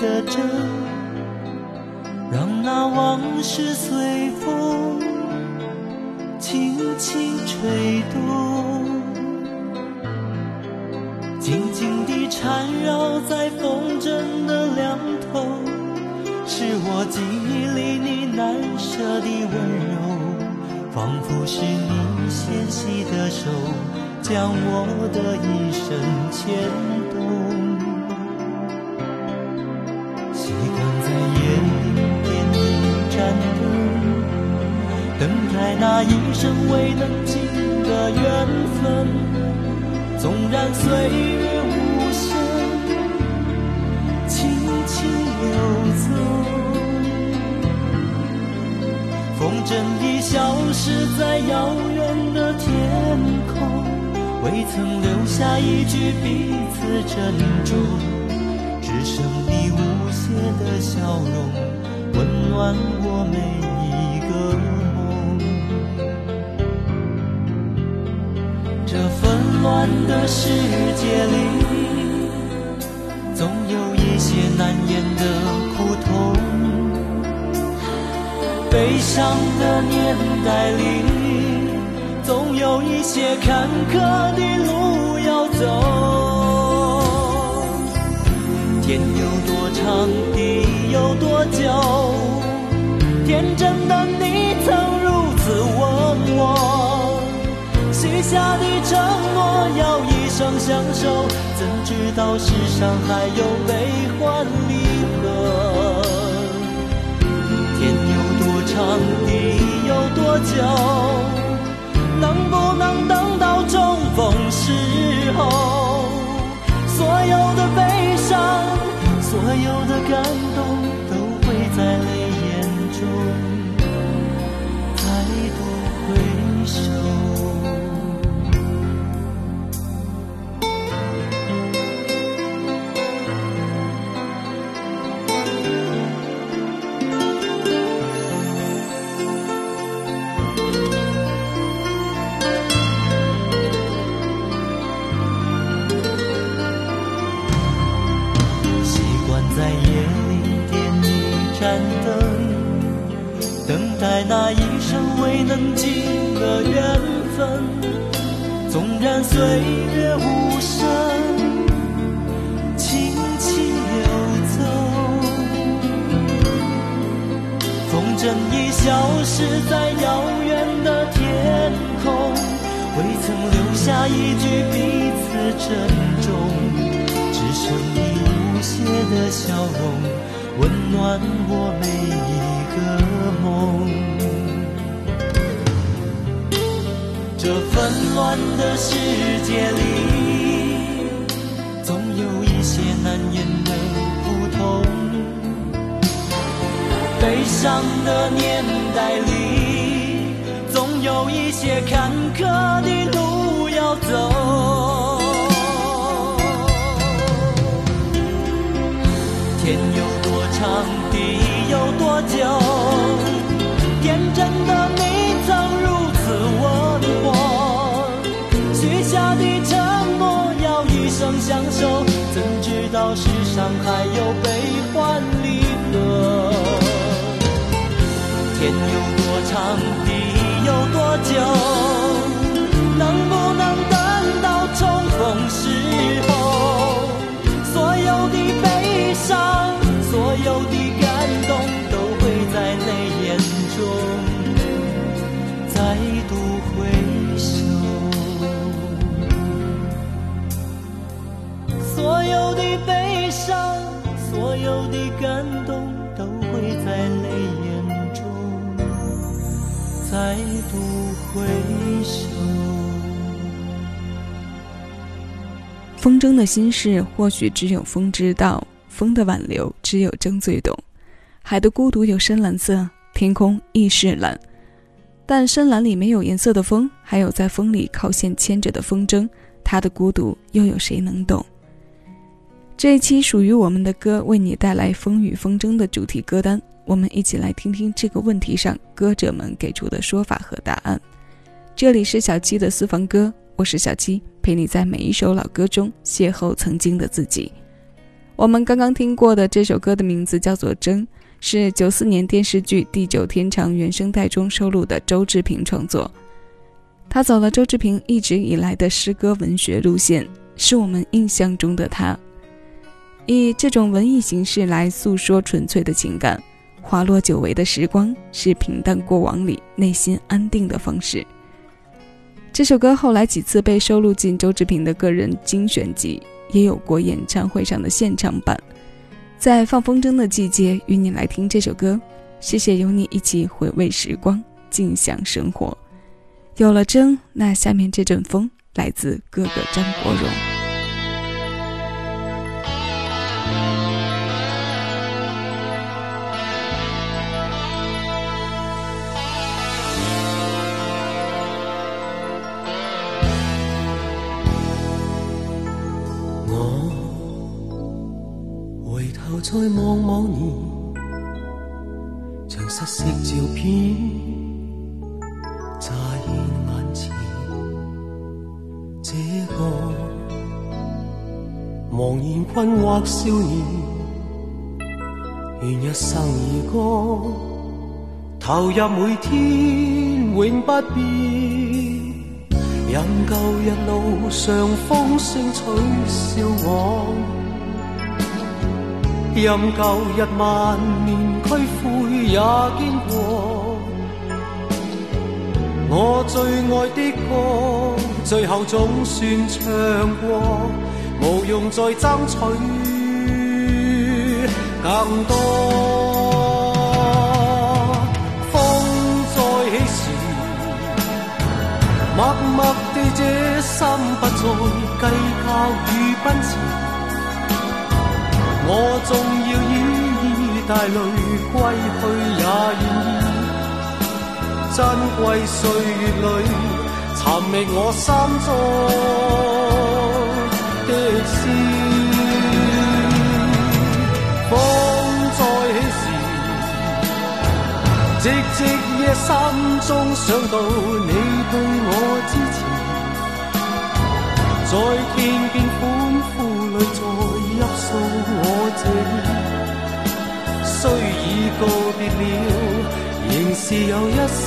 的真，让那往事随风轻轻吹动，静静地缠绕在风筝的两头，是我记忆里你难舍的温柔，仿佛是你纤细的手将我的一生牵习惯在夜里点一盏灯等待那一生未能尽的缘分，纵然岁月无声，轻轻流走。风筝已消失在遥远的天空，未曾留下一句彼此珍重，笑容，温暖我每一个梦。这纷。乱的世界里，总有一些难言的苦痛；悲伤的年代里，总有一些坎坷的路要走。天有多长，地有多久？天真的你曾如此问我，许下的承诺。要一生相守，怎知道世上还有悲欢离合？天有多长，地有多久？能不能等到重逢时候？所有的悲伤，所有的消失在遥远的天空，未曾留下一句彼此珍重，只剩你无邪的笑容，温暖我每一个梦。这纷乱的世界里，总有一些难言的苦痛；悲伤的年代里，总有一些坎坷的路要走。天有多长，地有多久？天真的你曾如此问我，许下的承诺要一生。相守，怎知道世上还有悲到底有多久？能不能等到重逢时候？所有的悲伤，所有的感动，都会在泪眼中再度回首。所有的悲伤，所有的感动。再不回首。风筝的心事，或许只有风知道；风的挽留，只有筝最懂。海的孤独有深蓝色，天空亦是蓝，但深蓝里没有颜色的风，还有在风里靠线牵着的风筝，它的孤独又有谁能懂？这一期属于我们的歌，为你带来风雨风筝的主题歌单。我们一起来听听这个问题上歌者们给出的说法和答案。这里是小七的私房歌，我是小七，陪你在每一首老歌中邂逅曾经的自己。我们刚刚听过的这首歌的名字叫做《真》，是九四年电视剧《地久天长》原声带中收录的周志平创作。他走了周志平一直以来的诗歌文学路线，是我们印象中的他。以这种文艺形式来诉说纯粹的情感，滑落久违的时光是平淡过往里内心安定的方式。这首歌后来几次被收录进周志平的个人精选集，也有过演唱会上的现场版。在放风筝的季节，与你来听这首歌。谢谢有你一起回味时光，尽享生活。有了筝，那下面这阵风来自哥哥张国荣。再望望你，像失色照片乍现眼前。这个茫然困惑少年，愿一生而歌，投入每天永不变。任旧日路上风声取笑我。任旧日万念俱灰也经过，我最爱的歌，最后总算唱过，无用再争取更多。风再起时，默默地这心不再计较与奔驰。我纵要依依带泪归去也愿意，珍贵岁月里寻觅我心中的诗。风再起时，寂寂夜心中想到你对我支持，在天边欢呼里再。泣诉虽已告别了，仍是有一丝。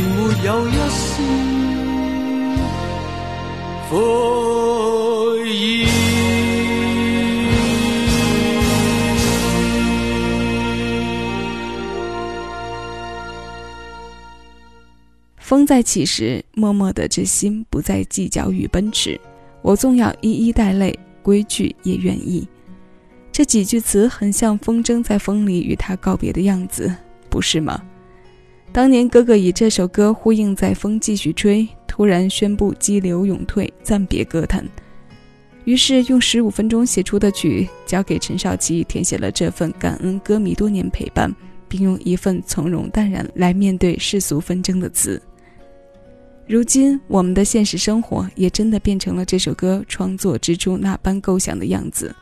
并没有一丝。风在起时，默默的这心不再计较与奔驰。我纵要一一带泪，归去也愿意。这几句词很像风筝在风里与他告别的样子，不是吗？当年哥哥以这首歌呼应，在风继续吹，突然宣布激流勇退，暂别歌坛。于是用十五分钟写出的曲，交给陈少琪填写了这份感恩歌迷多年陪伴，并用一份从容淡然来面对世俗纷争的词。如今我们的现实生活也真的变成了这首歌创作之初那般构想的样子。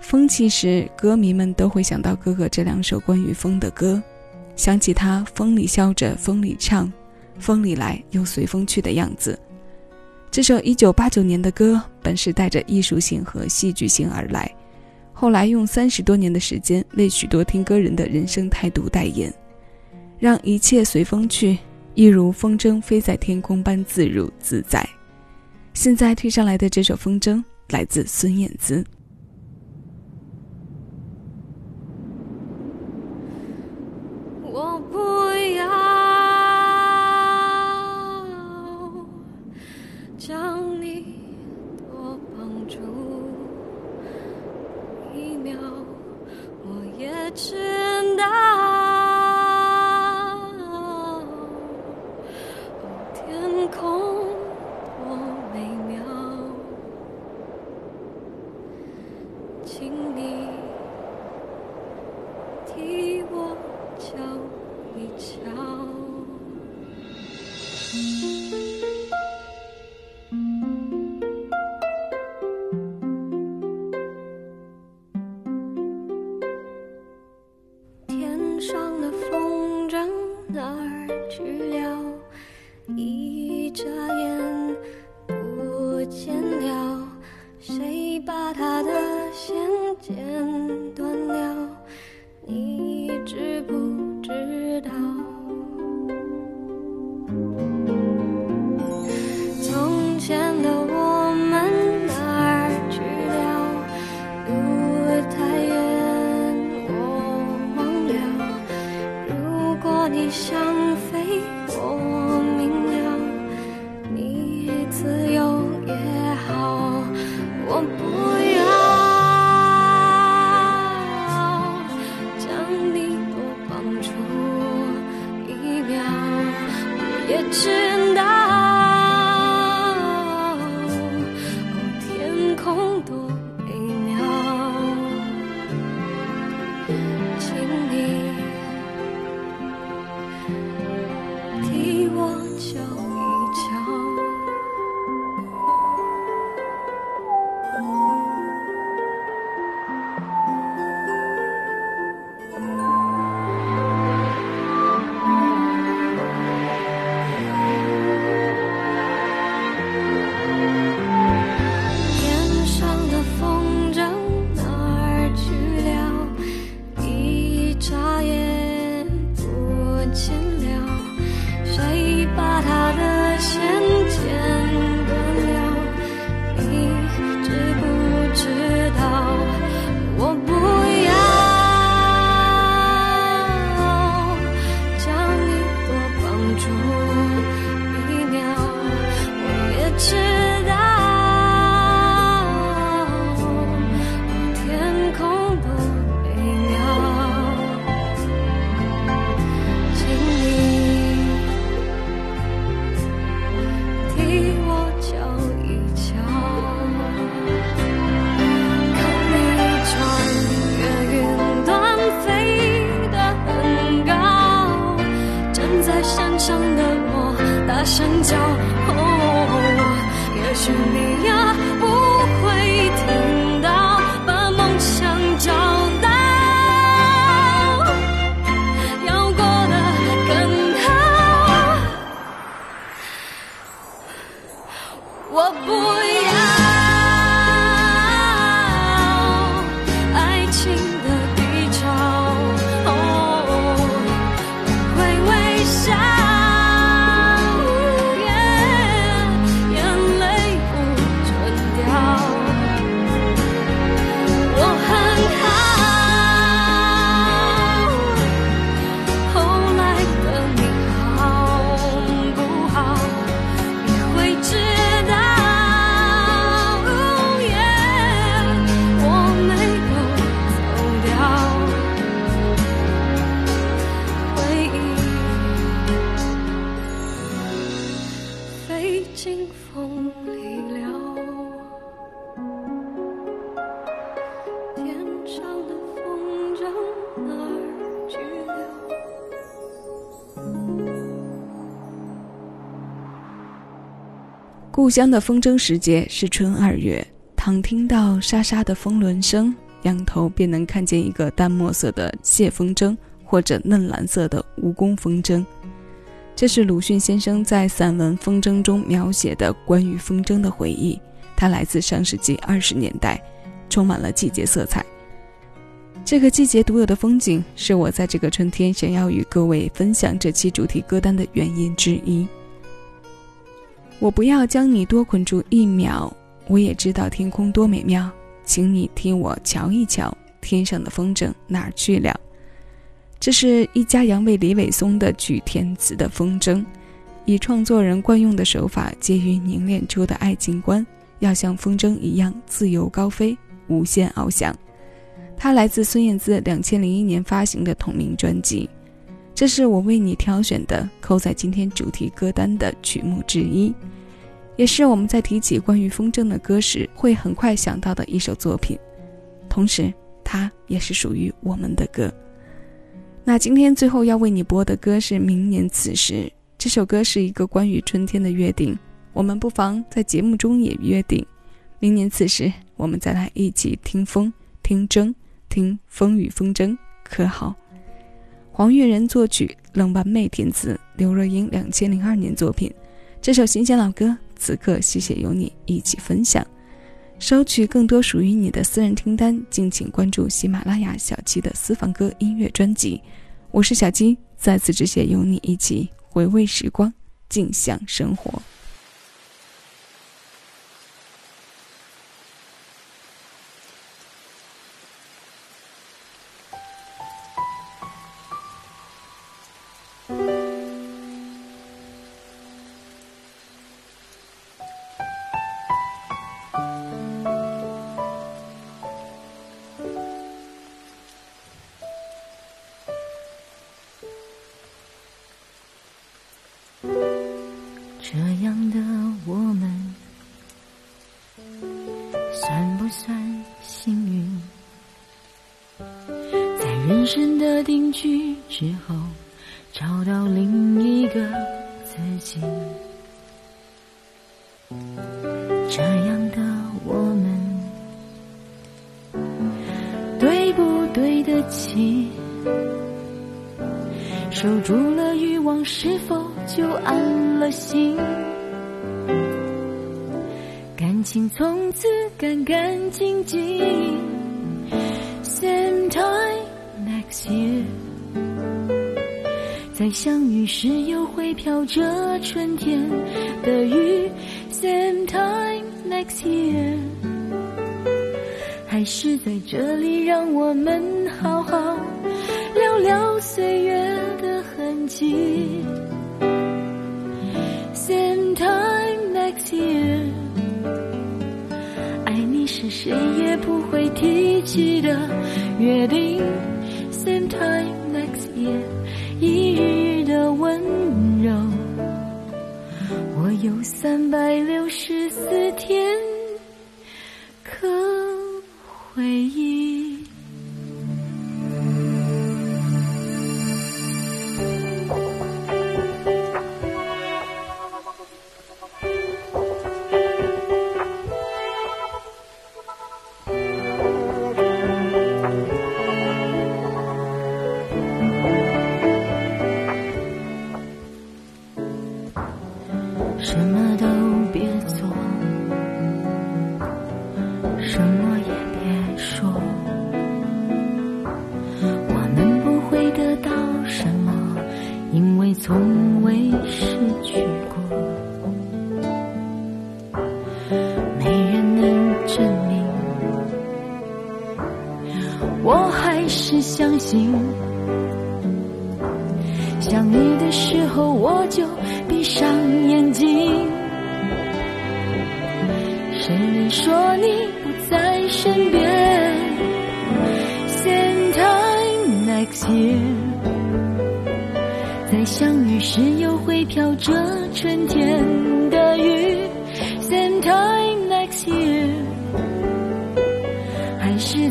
风起时，歌迷们都会想到哥哥这两首关于风的歌。想起他风里笑着，风里唱，风里来又随风去的样子。这首一九八九年的歌本是带着艺术性和戏剧性而来，后来用三十多年的时间为许多听歌人的人生态度代言，让一切随风去，一如风筝飞在天空般自如自在。现在推上来的这首《风筝》来自孙燕姿。将你多绑住一秒我也知道。知不故乡的风筝时节是春二月，倘听到沙沙的风轮声，仰头便能看见一个淡墨色的谢风筝，或者嫩蓝色的蜈蚣风筝。这是鲁迅先生在散文《风筝》中描写的关于风筝的回忆，它来自上世纪二十年代，充满了季节色彩。这个季节独有的风景，是我在这个春天想要与各位分享这期主题歌单的原因之一。我不要将你多捆住一秒，我也知道天空多美妙，请你替我瞧一瞧，天上的风筝哪儿去了？这是一家杨为李伟松的曲填词的风筝，以创作人惯用的手法，结于凝练出的爱情观，要像风筝一样自由高飞，无限翱翔。它来自孙燕姿两千零一年发行的同名专辑，这是我为你挑选的扣在今天主题歌单的曲目之一。也是我们在提起关于风筝的歌时，会很快想到的一首作品，同时它也是属于我们的歌。那今天最后要为你播的歌是《明年此时》，这首歌是一个关于春天的约定，我们不妨在节目中也约定，明年此时我们再来一起听风、听筝、听风雨风筝，可好？黄月仁作曲，冷完妹填词，刘若英两千零二年作品，这首新鲜老歌。此刻，谢谢有你一起分享，收取更多属于你的私人听单，敬请关注喜马拉雅小七的私房歌音乐专辑。我是小七，再次致谢有你一起回味时光，尽享生活。算不算幸运？在人生的定居之后，找到另一个自己。这样的我们，对不对得起？守住了欲望，是否就安了心？感情从此干干净净。Same time next year，在相遇时又会飘着春天的雨。Same time next year，还是在这里让我们好好聊聊岁月的痕迹。Same time next year，谁也不会提起的约定。Same time next year，一日的温柔，我有三百六十四天心。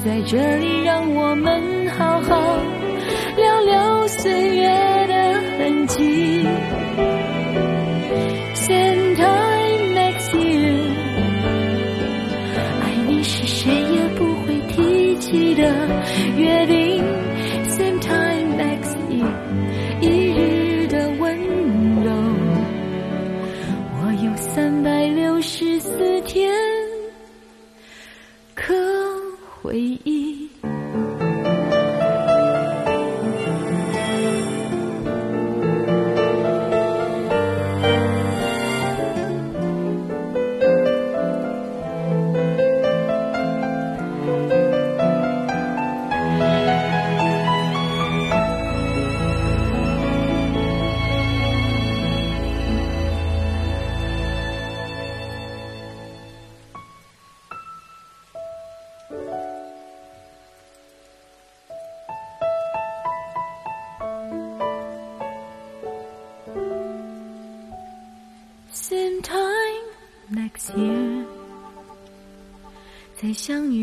在这里，让我们好好聊聊岁月的痕迹。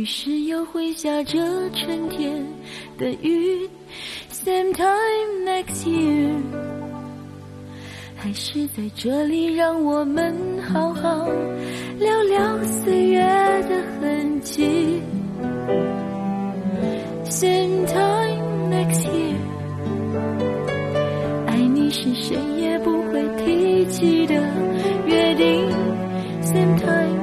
于是又会下着春天的雨。Same time next year，还是在这里，让我们好好聊聊岁月的痕迹。Same time next year，爱你是谁也不会提起的约定。Same time